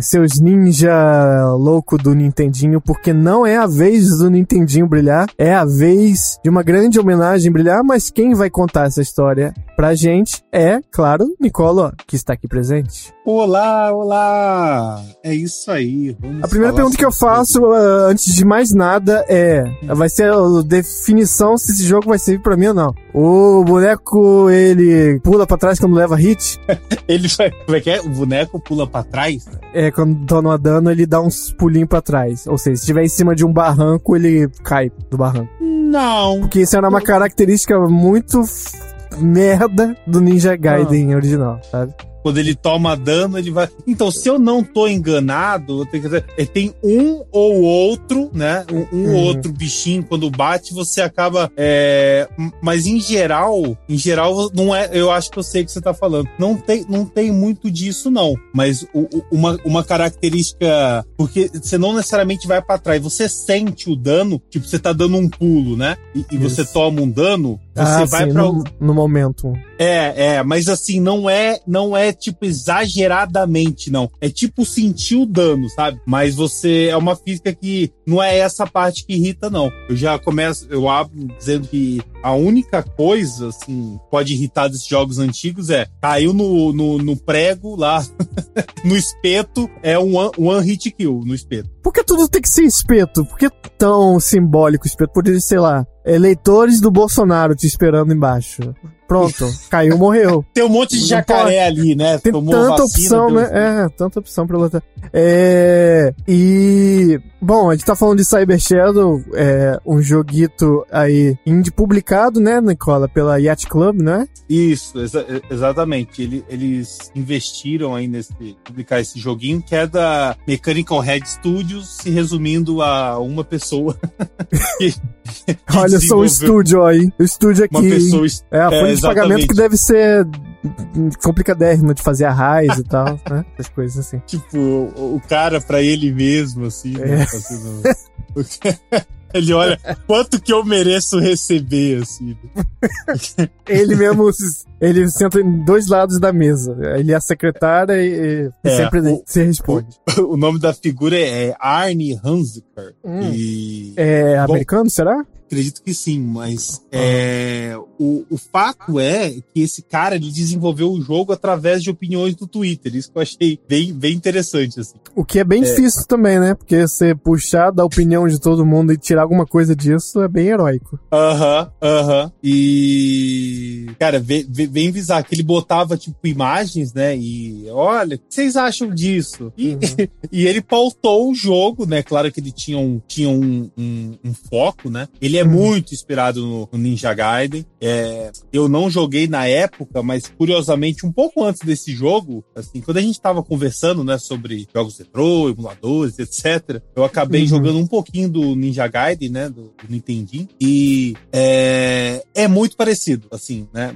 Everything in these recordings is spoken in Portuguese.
seus ninja louco do Nintendinho, porque não é a vez do Nintendinho brilhar, é a vez de uma grande homenagem brilhar, mas quem vai contar essa história pra gente é, claro, Nicolo, que está aqui presente. Olá, olá! É isso aí. a primeira pergunta que eu faço, uh, antes de mais nada, é: vai ser a definição se esse jogo vai servir pra mim ou não. O boneco, ele pula pra trás quando leva hit? ele vai. Como é que é? O boneco pula pra trás? É, quando toma dano, ele dá uns pulinhos pra trás. Ou seja, se estiver em cima de um barranco, ele cai do barranco. Não. Porque isso era uma característica muito merda do Ninja Gaiden original, sabe? Quando ele toma dano, ele vai. Então, se eu não tô enganado, eu tenho que dizer, é, tem um ou outro, né? Um, um uhum. outro bichinho, quando bate, você acaba. É... Mas em geral, em geral, não é. Eu acho que eu sei o que você tá falando. Não tem, não tem muito disso, não. Mas o, uma, uma característica. Porque você não necessariamente vai para trás, você sente o dano, tipo, você tá dando um pulo, né? E, e você toma um dano, você ah, vai para no, no momento. É, é, mas assim, não é, não é tipo exageradamente, não. É tipo sentir o dano, sabe? Mas você é uma física que não é essa parte que irrita, não. Eu já começo, eu abro dizendo que a única coisa, assim, pode irritar desses jogos antigos é caiu no, no, no prego lá, no espeto, é um one, one hit kill no espeto. Por que tudo tem que ser espeto? Por que tão simbólico o espeto? Poderia, sei lá, eleitores do Bolsonaro te esperando embaixo. Pronto, caiu, morreu. Tem um monte de jacaré ali, né? Tem Tomou tanta vacina, opção, né? É, tanta opção pra lutar. É, e, bom, a gente tá falando de Cyber Shadow, é um joguito aí indie publicado, né, Nicola, pela Yacht Club, né? Isso, exa exatamente. Ele, eles investiram aí nesse, publicar esse joguinho, que é da Mechanical Head Studios, se resumindo a uma pessoa. que, Olha só o estúdio aí. O estúdio aqui. Uma pessoa, é, a folha é, de pagamento que deve ser complicadérrima de fazer a raiz e tal, né? Essas coisas assim. Tipo, o, o cara pra ele mesmo, assim, né? é. né? Fazendo... Ele olha, quanto que eu mereço receber, assim. ele mesmo, ele senta em dois lados da mesa. Ele é a secretária e, e é, sempre o, se responde. O, o, nome da figura é Arne Hanziker. Hum. E... É Bom, americano, será? Acredito que sim, mas é, o, o fato é que esse cara ele desenvolveu o jogo através de opiniões do Twitter. Isso que eu achei bem, bem interessante. Assim. O que é bem é. difícil também, né? Porque você puxar da opinião de todo mundo e tirar alguma coisa disso é bem heróico. Aham, uh aham. -huh, uh -huh. E. Cara, vem, vem visar que ele botava, tipo, imagens, né? E olha, o que vocês acham disso? E, uhum. e ele pautou o jogo, né? Claro que ele tinha um, tinha um, um, um foco, né? Ele é uhum. muito inspirado no, no Ninja Gaiden. É, eu não joguei na época, mas curiosamente, um pouco antes desse jogo, assim, quando a gente tava conversando, né, sobre jogos retrô, emuladores, etc., eu acabei uhum. jogando um pouquinho do Ninja Gaiden, né, do, do Nintendinho, e é, é muito parecido, assim, né,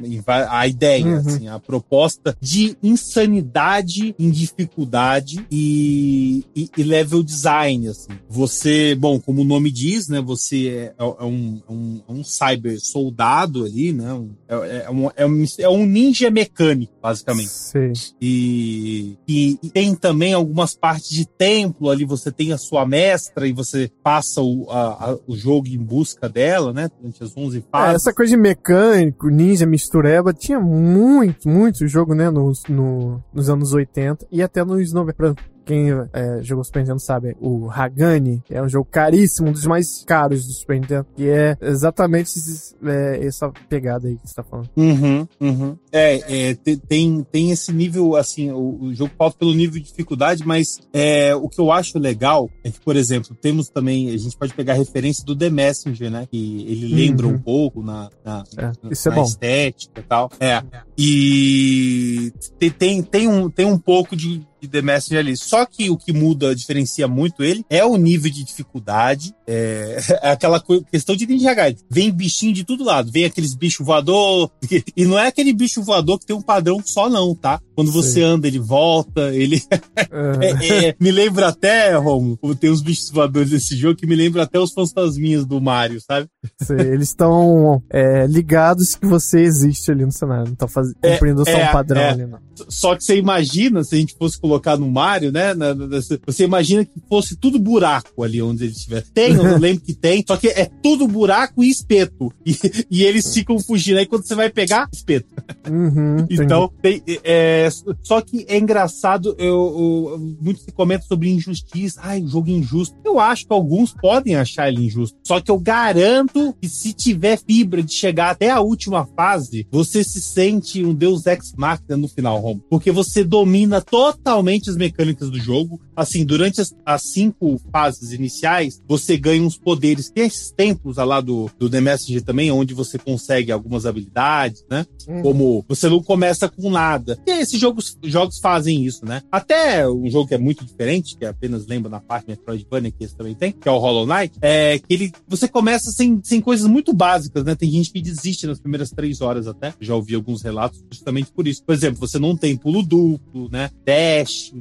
a ideia, uhum. assim, a proposta de insanidade em dificuldade e, e, e, level design, assim. Você, bom, como o nome diz, né, você é, é um, é um, é um cyber soldado ali, né? É, é, um, é, um, é um ninja mecânico, basicamente. Sim. E, e, e, tem também algumas partes de templo ali, você tem a sua mestra e você passa o, a, a, o jogo em busca dela, né? Durante as 11 fases. É, essa coisa de mecânico, ninja, mistureba, tinha muito, muito jogo, né? No, no, nos anos 80 e até nos 90 quem é, jogou Super Nintendo sabe, o Hagani é um jogo caríssimo, um dos mais caros do Super Nintendo, que é exatamente esse, é, essa pegada aí que você tá falando. Uhum, uhum. É, é, tem, tem esse nível, assim, o, o jogo pauta pelo nível de dificuldade, mas é, o que eu acho legal é que, por exemplo, temos também, a gente pode pegar a referência do The Messenger, né, que ele lembra uhum. um pouco na, na, é, isso é na estética e tal. É, e tem, tem, um, tem um pouco de de The Messenger ali. Só que o que muda, diferencia muito ele, é o nível de dificuldade é, é aquela questão de Ninja Gaiden. Vem bichinho de todo lado, vem aqueles bichos voador, e não é aquele bicho voador que tem um padrão só não, tá? Quando você Sim. anda, ele volta, ele... é, é, me lembra até, Romo, tem uns bichos voadores desse jogo que me lembra até os fantasminhas do Mario, sabe? Sim, eles estão é, ligados que você existe ali no cenário, não estão é, cumprindo só um padrão ali, não. Só que você imagina, se a gente fosse colocar no Mario, né? Na, na, você imagina que fosse tudo buraco ali onde ele estiver. Tem, eu não lembro que tem, só que é tudo buraco e espeto. E, e eles ficam fugindo. Aí quando você vai pegar, espeto. Uhum, então, tem, é, só que é engraçado, eu, eu, muito se comenta sobre injustiça. Ai, jogo injusto. Eu acho que alguns podem achar ele injusto. Só que eu garanto que se tiver fibra de chegar até a última fase, você se sente um Deus Ex Machina no final, Rom. Porque você domina totalmente as mecânicas do jogo. Assim, durante as, as cinco fases iniciais, você ganha uns poderes. Tem esses templos lá do, do The Messenger também, onde você consegue algumas habilidades, né? Uhum. Como você não começa com nada. E esses jogos, jogos fazem isso, né? Até um jogo que é muito diferente, que apenas lembra na parte Metroidvania, que esse também tem, que é o Hollow Knight, é que ele, você começa sem, sem coisas muito básicas, né? Tem gente que desiste nas primeiras três horas até. Já ouvi alguns relatos justamente por isso. Por exemplo, você não tem pulo duplo, né? Dash,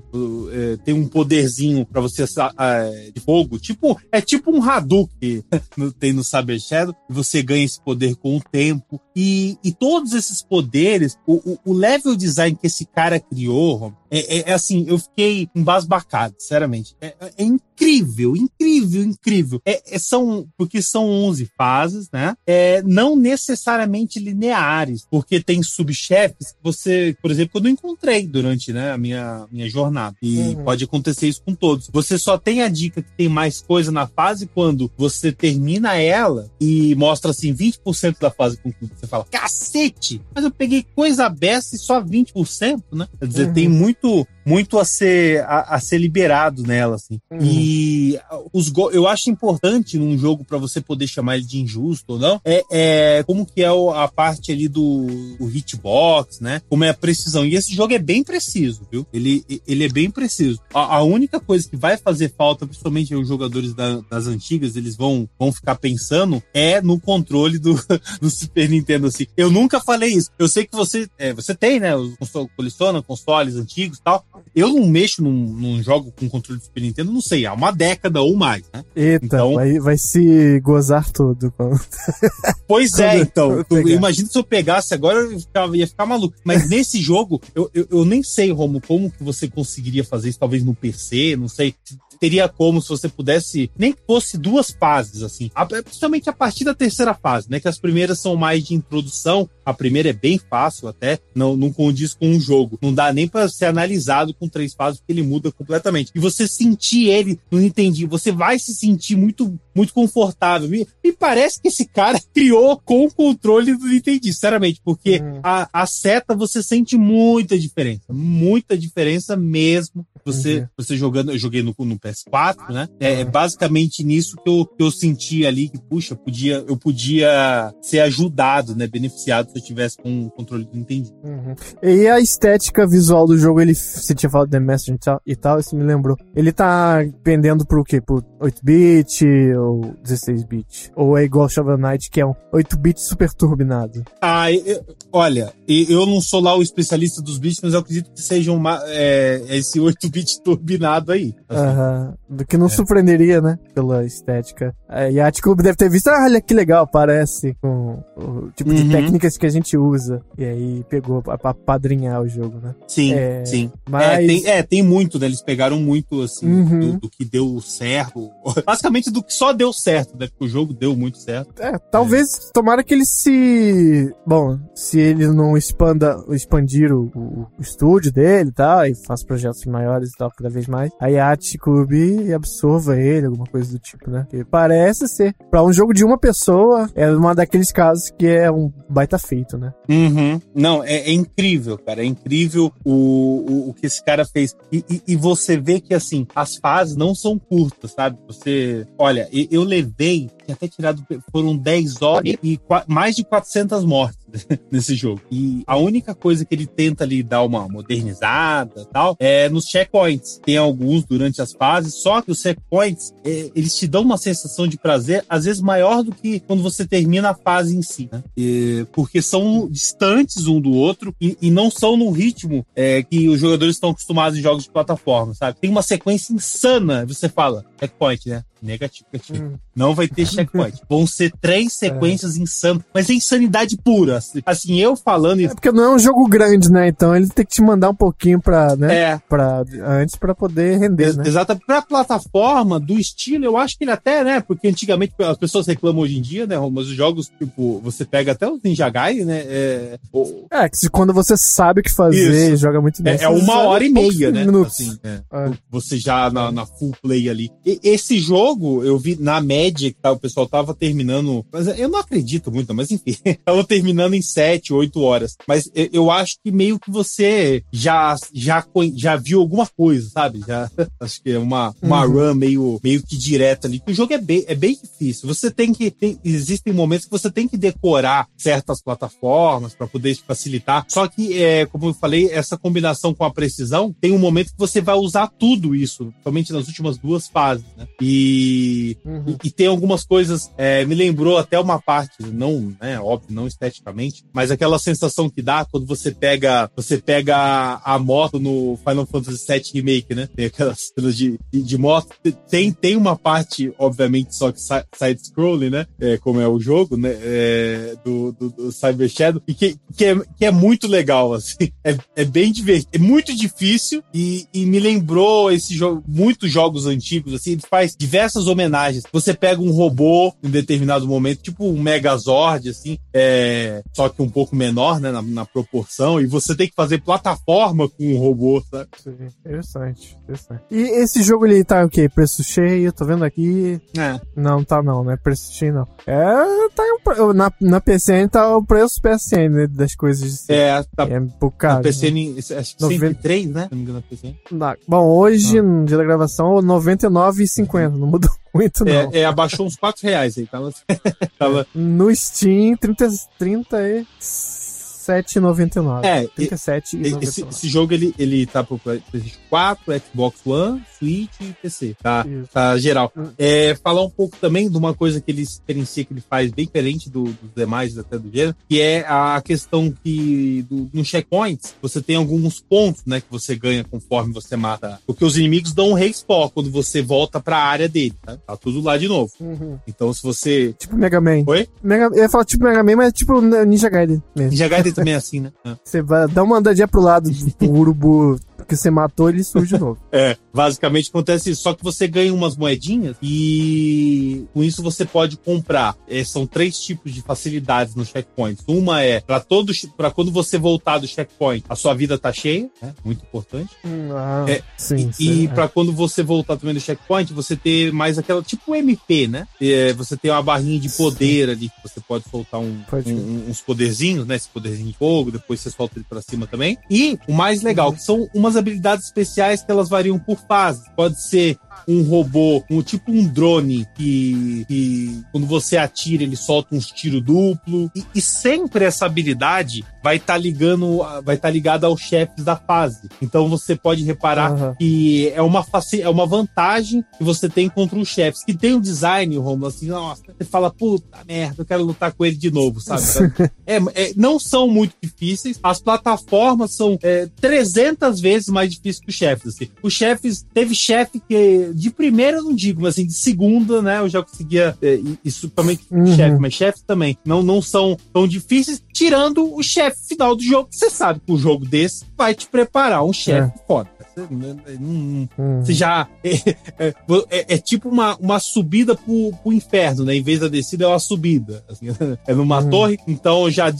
é, tem um poderzinho para você é, de fogo, tipo, é tipo um Hadouken tem no Saber Shadow, você ganha esse poder com o tempo. E, e todos esses poderes, o, o, o level design que esse cara criou, é, é, é, assim, eu fiquei embasbacado, sinceramente. É, é incrível, incrível, incrível. É, é são, porque são 11 fases, né? É, não necessariamente lineares, porque tem subchefes que você, por exemplo, eu não encontrei durante né, a minha, minha jornada. E uhum. pode acontecer isso com todos. Você só tem a dica que tem mais coisa na fase quando você termina ela e mostra assim 20% da fase concluída. Você fala, cacete! Mas eu peguei coisa besta e só 20%, né? Quer dizer, uhum. tem muito muito a ser a, a ser liberado nela assim. Uhum. E os eu acho importante num jogo para você poder chamar ele de injusto ou não, é, é como que é a parte ali do, do hitbox, né? Como é a precisão. E esse jogo é bem preciso, viu? Ele, ele é bem preciso. A, a única coisa que vai fazer falta, principalmente os jogadores da, das antigas, eles vão, vão ficar pensando, é no controle do, do Super Nintendo, assim. Eu nunca falei isso. Eu sei que você, é, você tem, né? Coleciona consoles antigos e tal. Eu não mexo num, num jogo com controle de Super Nintendo, não sei, há uma década ou mais, né? Eita, então, vai, vai se gozar tudo. Pois é, então. Imagina se eu pegasse agora, eu ficava, ia ficar maluco. Mas nesse jogo, eu, eu, eu, nem sei, Romo, como que você conseguiria fazer isso, talvez no PC, não sei teria como se você pudesse, nem que fosse duas fases, assim. Principalmente a partir da terceira fase, né? Que as primeiras são mais de introdução. A primeira é bem fácil até, não, não condiz com um jogo. Não dá nem para ser analisado com três fases, porque ele muda completamente. E você sentir ele, não entendi, você vai se sentir muito, muito confortável. Me, me parece que esse cara criou com o controle do Nintendo, sinceramente, porque uhum. a, a seta você sente muita diferença, muita diferença mesmo. Você, uhum. você jogando, eu joguei no, no PS4, né? É, é, basicamente nisso que eu, que eu senti ali que, puxa, podia, eu podia ser ajudado, né? Beneficiado se eu tivesse com o controle do Nintendo. Uhum. E a estética visual do jogo, ele, você tinha falado The Messenger e tal, e tal, isso me lembrou. Ele tá pendendo pro quê? Pro 8-bit ou 16-bit? Ou é igual Shovel Knight, que é um 8-bit super turbinado? Ah, eu, olha, eu não sou lá o especialista dos bits, mas eu acredito que seja uma, é, esse 8-bit turbinado aí. Assim. Uhum. Do que não é. surpreenderia, né? Pela estética. A Yacht Club deve ter visto, ah, olha que legal, parece com o tipo uhum. de técnicas que a gente usa. E aí pegou pra padrinhar o jogo, né? Sim, é, sim. Mas... É, tem, é, tem muito, né? Eles pegaram muito, assim, uhum. do, do, que deu certo. Basicamente do que só deu certo, né? Porque o jogo deu muito certo. É, talvez, é. tomara que ele se... Bom, se ele não expanda, expandir o, o, o estúdio dele e tal, e faça projetos maiores e tal, cada vez mais, a Yacht Club e absorva ele, alguma coisa do tipo, né? Parece ser. Pra um jogo de uma pessoa, é uma daqueles casos que é um baita feito, né? Uhum. Não, é, é, incrível, cara. É incrível o, o, o que esse cara fez. E, e, e, você vê que, assim, as fases não são curtas, sabe? Você. Olha, eu levei tinha até tirado, foram 10 horas e mais de 400 mortes nesse jogo. E a única coisa que ele tenta ali dar uma modernizada tal é nos checkpoints. Tem alguns durante as fases, só que os checkpoints, é, eles te dão uma sensação de prazer, às vezes maior do que quando você termina a fase em si, né? Porque são distantes um do outro e, e não são no ritmo é, que os jogadores estão acostumados em jogos de plataforma, sabe? Tem uma sequência insana, você fala, checkpoint, né? Negativo, negativo. Hum. Não vai ter checkpoint. Vão ser três é. sequências é. insanas, mas é insanidade pura. Assim, eu falando. É porque não é um jogo grande, né? Então ele tem que te mandar um pouquinho pra, né? É. Pra, antes pra poder render, Ex né? Exato. Pra plataforma, do estilo, eu acho que ele até, né? Porque antigamente as pessoas reclamam hoje em dia, né? Mas os jogos, tipo, você pega até os Ninja Gaiden, né? É, é que quando você sabe o que fazer, isso. joga muito bem. É, é uma hora e meia, né? Minutos. Assim, é. É. Você já na, na full play ali. E, esse jogo jogo, eu vi na média que tá, o pessoal tava terminando. Mas eu não acredito muito, mas enfim. tava terminando em 7, 8 horas. Mas eu, eu, acho que meio que você já, já, já viu alguma coisa, sabe? Já, acho que é uma, uma uhum. run meio, meio que direta ali. O jogo é bem, é bem difícil. Você tem que. Tem, existem momentos que você tem que decorar certas plataformas para poder facilitar. Só que, é, como eu falei, essa combinação com a precisão, tem um momento que você vai usar tudo isso, somente nas últimas duas fases, né? E e, uhum. e, e, tem algumas coisas, é, me lembrou até uma parte, não, né, óbvio, não esteticamente, mas aquela sensação que dá quando você pega, você pega a moto no Final Fantasy VII Remake, né? Tem aquelas cenas de, de, de, moto. Tem, tem uma parte, obviamente, só que side-scrolling, né? É, como é o jogo, né? É, do, do, do, Cyber Shadow, e que, que, é, que é muito legal, assim. É, é bem divertido. É muito difícil e, e me lembrou esse jogo, muitos jogos antigos, assim, ele faz diversos essas homenagens. Você pega um robô em determinado momento, tipo um Megazord, assim, é, só que um pouco menor, né, na, na proporção, e você tem que fazer plataforma com um robô, sabe? Sim, interessante, interessante. E esse jogo ele tá o quê? Preço cheio? Tô vendo aqui. É. Não, tá não, né? Preço cheio não. É, tá um, na, na PCN tá o preço PSN, né, das coisas. Assim. É, tá. É um pouco caro. Na PCN, né? acho que 93, né? Se não me engano, na PCN. Bom, hoje, ah. no dia da gravação, 99,50. Não mudou muito, não. É, é, abaixou uns 4 reais aí. Tava, tava... No Steam, 30, 30 e 37,99. É, 37 esse, esse, jogo ele, ele tá pro PlayStation 4, Xbox One, Switch e PC. Tá, tá geral. Hum. É, falar um pouco também de uma coisa que ele experiencia que ele faz bem diferente do, dos demais até do gênero, que é a questão que do, no checkpoints você tem alguns pontos, né, que você ganha conforme você mata. Porque os inimigos dão um respawn quando você volta pra área dele, tá? Tá tudo lá de novo. Uhum. Então se você. Tipo Mega Man. Oi? Mega, eu ia falar tipo Mega Man, mas é tipo Ninja Gaiden mesmo. Ninja Gaiden também é assim, né? Você vai dar uma andadinha pro lado do urubu que você matou, ele surge de novo. é, basicamente acontece isso. Só que você ganha umas moedinhas e com isso você pode comprar. É, são três tipos de facilidades no checkpoint. Uma é para todos, para quando você voltar do checkpoint, a sua vida tá cheia, né? Muito importante. Hum, ah, é, sim, e, e é. para quando você voltar também do checkpoint, você ter mais aquela tipo MP, né? É, você tem uma barrinha de poder sim. ali que você pode soltar um, um, uns poderzinhos, né? Esse poderzinho de fogo, depois você solta ele para cima também. E o mais legal, uhum. que são umas habilidades especiais que elas variam por fase. Pode ser um robô, um tipo um drone que, que quando você atira ele solta uns tiros duplo e, e, sempre essa habilidade vai estar tá ligando, vai estar tá ligada aos chefes da fase. Então você pode reparar uhum. que é uma é uma vantagem que você tem contra os chefes que tem um design, Romulo, assim, nossa, você fala puta merda, eu quero lutar com ele de novo, sabe? é, é, não são muito difíceis, as plataformas são é, 300 vezes mais difíceis que os chefes. Assim. Os chefes teve chefe que de primeira eu não digo, mas assim, de segunda, né, eu já conseguia. É, isso também uhum. chefe, mas chefes também não, não são tão difíceis, tirando o chefe final do jogo. Você sabe que o jogo desse vai te preparar um chefe é. foda. Hum. Você já. É, é, é, é, tipo uma, uma subida pro, pro inferno, né? Em vez da descida, é uma subida. Assim, é numa hum. torre. Então, já,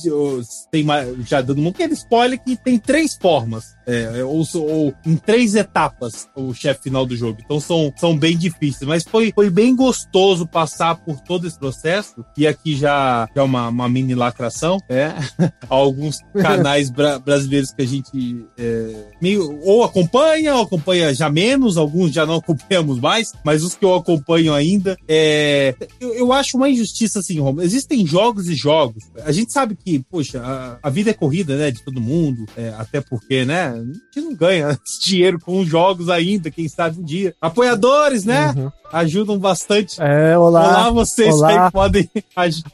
tem já dando um pequeno spoiler que tem três formas. É, ou, ou, em três etapas o chefe final do jogo. Então são, são bem difíceis. Mas foi, foi bem gostoso passar por todo esse processo. E aqui já, já é uma, uma mini lacração. É. Alguns canais bra brasileiros que a gente é, meio ou acompanha acompanha, ou acompanha já menos, alguns já não acompanhamos mais, mas os que eu acompanho ainda, é, eu, eu acho uma injustiça assim, Romulo. Existem jogos e jogos. A gente sabe que, poxa, a, a vida é corrida, né, de todo mundo, é, até porque, né, a gente não ganha dinheiro com jogos ainda, quem sabe um dia. Apoiadores, né? Uhum ajudam bastante. É, olá. Olá, vocês olá. aí podem.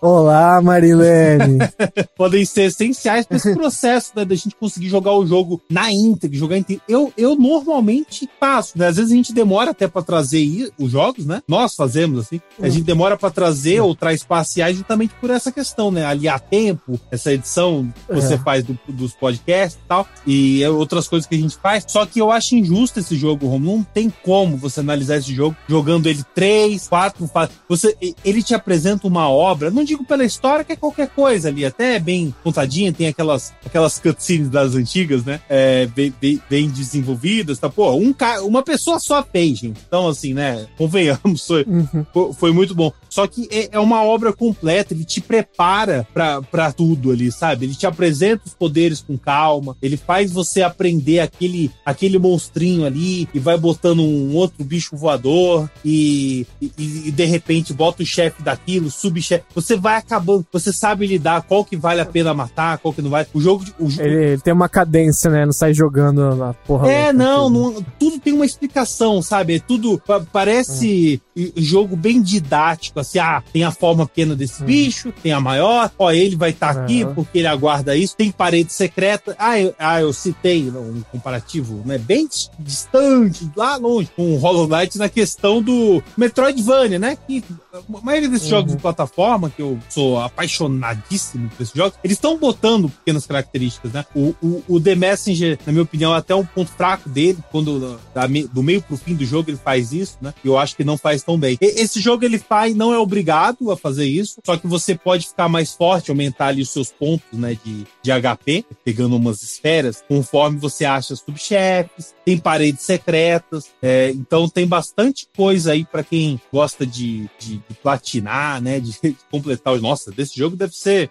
Olá, Marilene. podem ser essenciais para esse processo, né? Da gente conseguir jogar o jogo na íntegra, jogar íntegra. Eu, eu normalmente faço, né? Às vezes a gente demora até para trazer os jogos, né? Nós fazemos assim. A gente demora para trazer ou traz parciais justamente por essa questão, né? Aliar tempo, essa edição que você é. faz do, dos podcasts e tal, e outras coisas que a gente faz. Só que eu acho injusto esse jogo, Rom. Não tem como você analisar esse jogo jogando ele três, quatro Você, ele te apresenta uma obra, não digo pela história, que é qualquer coisa ali, até bem contadinha, tem aquelas, aquelas cutscenes das antigas, né? É, bem, bem, bem, desenvolvidas, tá? Pô, um, uma pessoa só fez, gente. Então, assim, né? Convenhamos, foi, uhum. foi, muito bom. Só que é, é, uma obra completa, ele te prepara pra, pra tudo ali, sabe? Ele te apresenta os poderes com calma, ele faz você aprender aquele, aquele monstrinho ali e vai botando um outro bicho voador e e, e, de repente bota o chefe daquilo, subchefe. Você vai acabando, você sabe lidar qual que vale a pena matar, qual que não vai. O jogo. O, ele, ele, tem uma cadência, né? Não sai jogando na porra. É, não, não, tudo tem uma explicação, sabe? É tudo parece é. jogo bem didático, assim, ah, tem a forma pequena desse é. bicho, tem a maior, ó, ele vai estar tá é. aqui porque ele aguarda isso, tem parede secreta. Ah, eu, ah, eu citei um comparativo, né? Bem distante, lá longe, com o Hollow Knight na questão do Metroidvania, né? Que a maioria desses uhum. jogos de plataforma, que eu sou apaixonadíssimo por esses jogos, eles estão botando pequenas características, né? O, o, o, The Messenger, na minha opinião, é até um ponto fraco dele, quando da, do meio pro fim do jogo ele faz isso, né? Eu acho que não faz tão bem. E, esse jogo ele faz, não é obrigado a fazer isso, só que você pode ficar mais forte, aumentar ali os seus pontos, né? De, de HP, pegando umas esferas, conforme você acha subchefes, tem paredes secretas, é, então tem bastante coisa aí para quem gosta de, de, de, platinar, né? De, de, completar os. Nossa, desse jogo deve ser.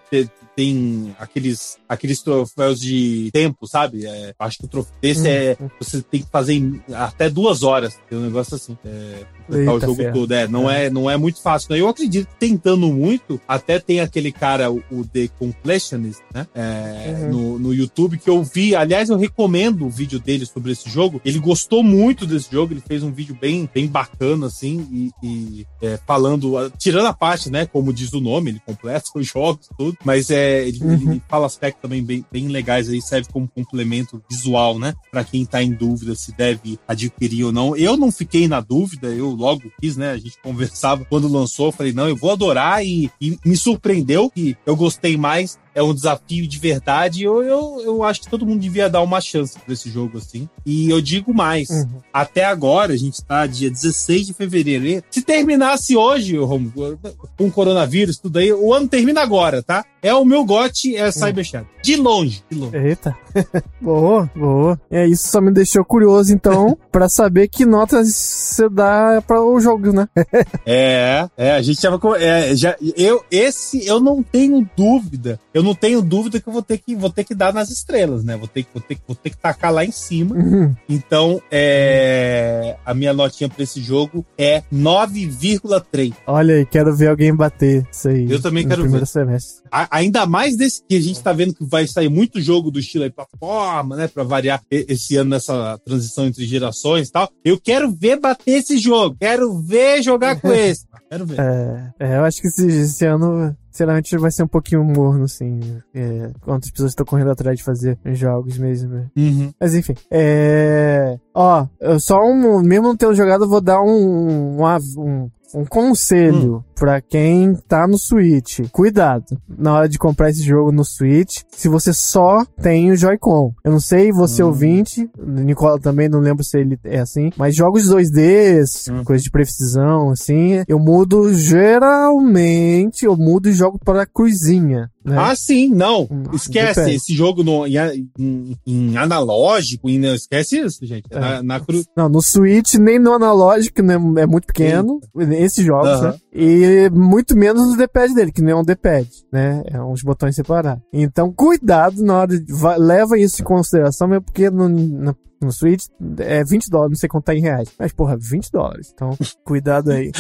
Tem aqueles, aqueles troféus de tempo, sabe? É, acho que o troféu desse é. Uhum. Você tem que fazer em até duas horas. Tem um negócio assim. É, Eita o jogo ferro. todo. É, não é. é, não é muito fácil. Né? Eu acredito que tentando muito, até tem aquele cara, o, o The Completionist, né? É, uhum. no, no YouTube, que eu vi. Aliás, eu recomendo o vídeo dele sobre esse jogo. Ele gostou muito desse jogo, ele fez um vídeo bem, bem bacana, assim, e, e é, falando, tirando a parte, né, como diz o nome, ele completa os jogos, tudo, mas é, ele, uhum. ele fala aspectos também bem, bem legais aí, serve como complemento visual, né, para quem tá em dúvida se deve adquirir ou não. Eu não fiquei na dúvida, eu logo quis, né, a gente conversava quando lançou, falei, não, eu vou adorar e, e me surpreendeu que eu gostei mais é um desafio de verdade. Eu, eu, eu acho que todo mundo devia dar uma chance para esse jogo, assim. E eu digo mais: uhum. até agora, a gente tá dia 16 de fevereiro. Se terminasse hoje, com o coronavírus, tudo aí, o ano termina agora, tá? É o meu gote, é Cyber Shadow. De longe, de longe. Eita. boa, boa. É, isso só me deixou curioso, então, para saber que notas você dá para os jogos, né? é, é, a gente tava com. É, já, eu, esse eu não tenho dúvida. Eu não tenho dúvida que eu vou ter que, vou ter que dar nas estrelas, né? Vou ter que, vou ter, vou ter que tacar lá em cima. Uhum. Então, é, a minha notinha para esse jogo é 9,3. Olha aí, quero ver alguém bater isso aí. Eu também quero ver. Semestre. A, ainda mais desse que a gente tá vendo que vai sair muito jogo do estilo aí plataforma, né? Pra variar esse ano nessa transição entre gerações e tal. Eu quero ver bater esse jogo. Quero ver jogar com esse. Quero ver. É, é, eu acho que esse, esse ano sinceramente vai ser um pouquinho morno, assim. É, quantas pessoas estão correndo atrás de fazer jogos mesmo. Né? Uhum. Mas enfim. É. Ó, eu só um. Mesmo não tendo jogado, eu vou dar um. um, um um conselho hum. para quem tá no Switch. Cuidado na hora de comprar esse jogo no Switch, se você só tem o Joy-Con. Eu não sei, você hum. ouvinte, Nicola também, não lembro se ele é assim, mas jogos 2D, hum. coisa de precisão, assim, eu mudo geralmente, eu mudo jogo para a cruzinha. Né? Ah, sim, não. Hum, esquece esse jogo no, em, em, em analógico, em, esquece isso, gente. É. Na, na cru... Não, no Switch, nem no analógico, né, é muito pequeno. Sim. Esses jogos, né? E muito menos o D-pad dele, que não é um D-pad, né? É uns botões separados. Então, cuidado na hora de. Leva isso em consideração, mesmo porque no, no, no Switch é 20 dólares, não sei quanto tá em reais. Mas, porra, 20 dólares. Então, cuidado aí.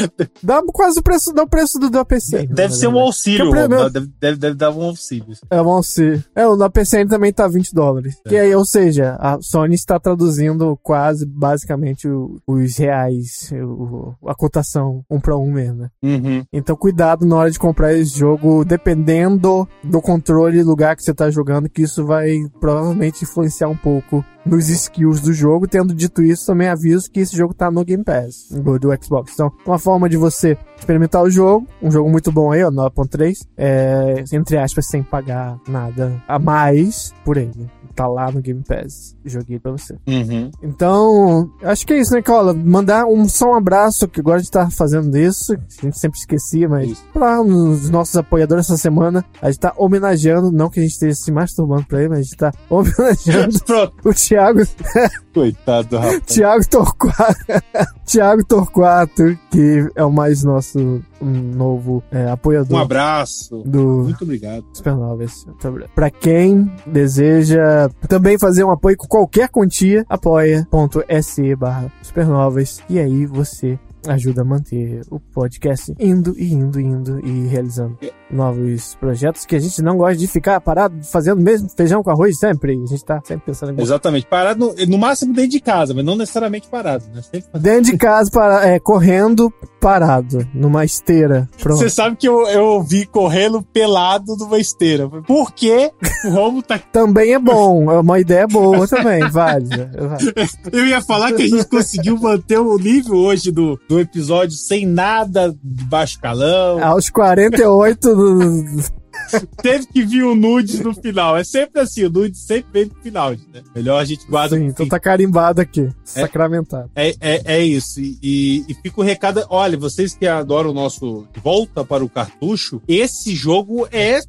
Dá quase o preço, dá o preço do, do PC. Deve ser um auxílio, pre... deve, deve, deve, dar um auxílio. É um auxílio. É, o da PCN também tá 20 dólares. É. Que aí, ou seja, a Sony está traduzindo quase, basicamente, o, os reais, o, a cotação um para um mesmo, né? Uhum. Então, cuidado na hora de comprar esse jogo, dependendo do controle e lugar que você tá jogando, que isso vai provavelmente influenciar um pouco nos skills do jogo. Tendo dito isso, também aviso que esse jogo tá no Game Pass do Xbox. Então, uma forma de você experimentar o jogo, um jogo muito bom aí, ó, 9.3, é, entre aspas, sem pagar nada a mais por ele tá lá no Game Pass. Joguei pra você. Uhum. Então, acho que é isso, né, Cola? Mandar um, só um abraço, que agora a gente tá fazendo isso. A gente sempre esquecia, mas isso. pra os nossos apoiadores essa semana, a gente tá homenageando, não que a gente esteja se masturbando pra ele, mas a gente tá homenageando o Thiago. Coitado, rapaz. Thiago Torquato. Thiago Torquato, que é o mais nosso um novo é, apoiador. Um abraço. Do Muito obrigado. Supernovas. Para quem deseja também fazer um apoio com qualquer quantia, apoia.se barra supernovas. E aí você ajuda a manter o podcast indo e indo e indo e realizando novos projetos que a gente não gosta de ficar parado fazendo mesmo feijão com arroz sempre. A gente tá sempre pensando em Exatamente, parado no, no, máximo dentro de casa, mas não necessariamente parado, né? Sempre... Dentro de casa, para, é, correndo parado, numa esteira. Você sabe que eu, eu vi correndo pelado numa esteira. Por quê? O Romo tá. também é bom, é uma ideia boa também, válida. Eu ia falar que a gente conseguiu manter o nível hoje do, do episódio sem nada de baixo calão. Aos 48 do, Teve que vir o nude no final. É sempre assim, o nude sempre vem no final, né? Melhor a gente guarda. Sim, então tá carimbado aqui, é, sacramentado. É, é, é isso. E, e, e fica o recado: olha, vocês que adoram o nosso Volta para o Cartucho, esse jogo é,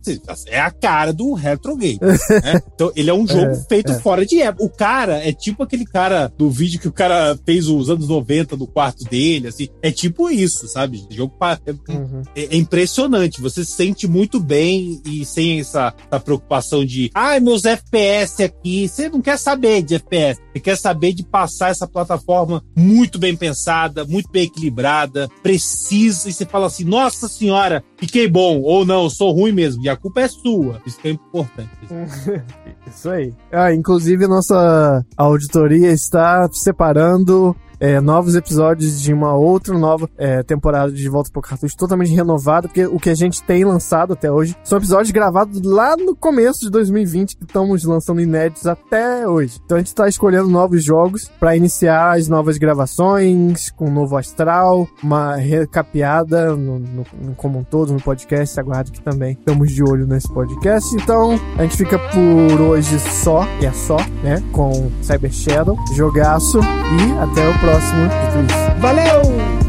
é a cara do retro game. né? Então, ele é um jogo é, feito é. fora de época. O cara é tipo aquele cara do vídeo que o cara fez os anos 90 do quarto dele, assim. É tipo isso, sabe? O jogo é, uhum. é impressionante. Você se sente muito bem e sem essa, essa preocupação de, ai, ah, meus FPS aqui. Você não quer saber de FPS. Você quer saber de passar essa plataforma muito bem pensada, muito bem equilibrada, precisa. E você fala assim, nossa senhora, fiquei bom. Ou não, sou ruim mesmo. E a culpa é sua. Isso que é importante. Isso aí. Ah, inclusive, nossa auditoria está separando é, novos episódios de uma outra nova é, temporada de Volta pro Cartucho totalmente renovada, porque o que a gente tem lançado até hoje são episódios gravados lá no começo de 2020 que estamos lançando inéditos até hoje. Então a gente está escolhendo novos jogos para iniciar as novas gravações, com um novo astral, uma recapeada no, no, no, como um todo no podcast. Aguardo que também estamos de olho nesse podcast. Então a gente fica por hoje só, que é só, né? Com Cyber Shadow, jogaço e até o próximo próximo. Valeu!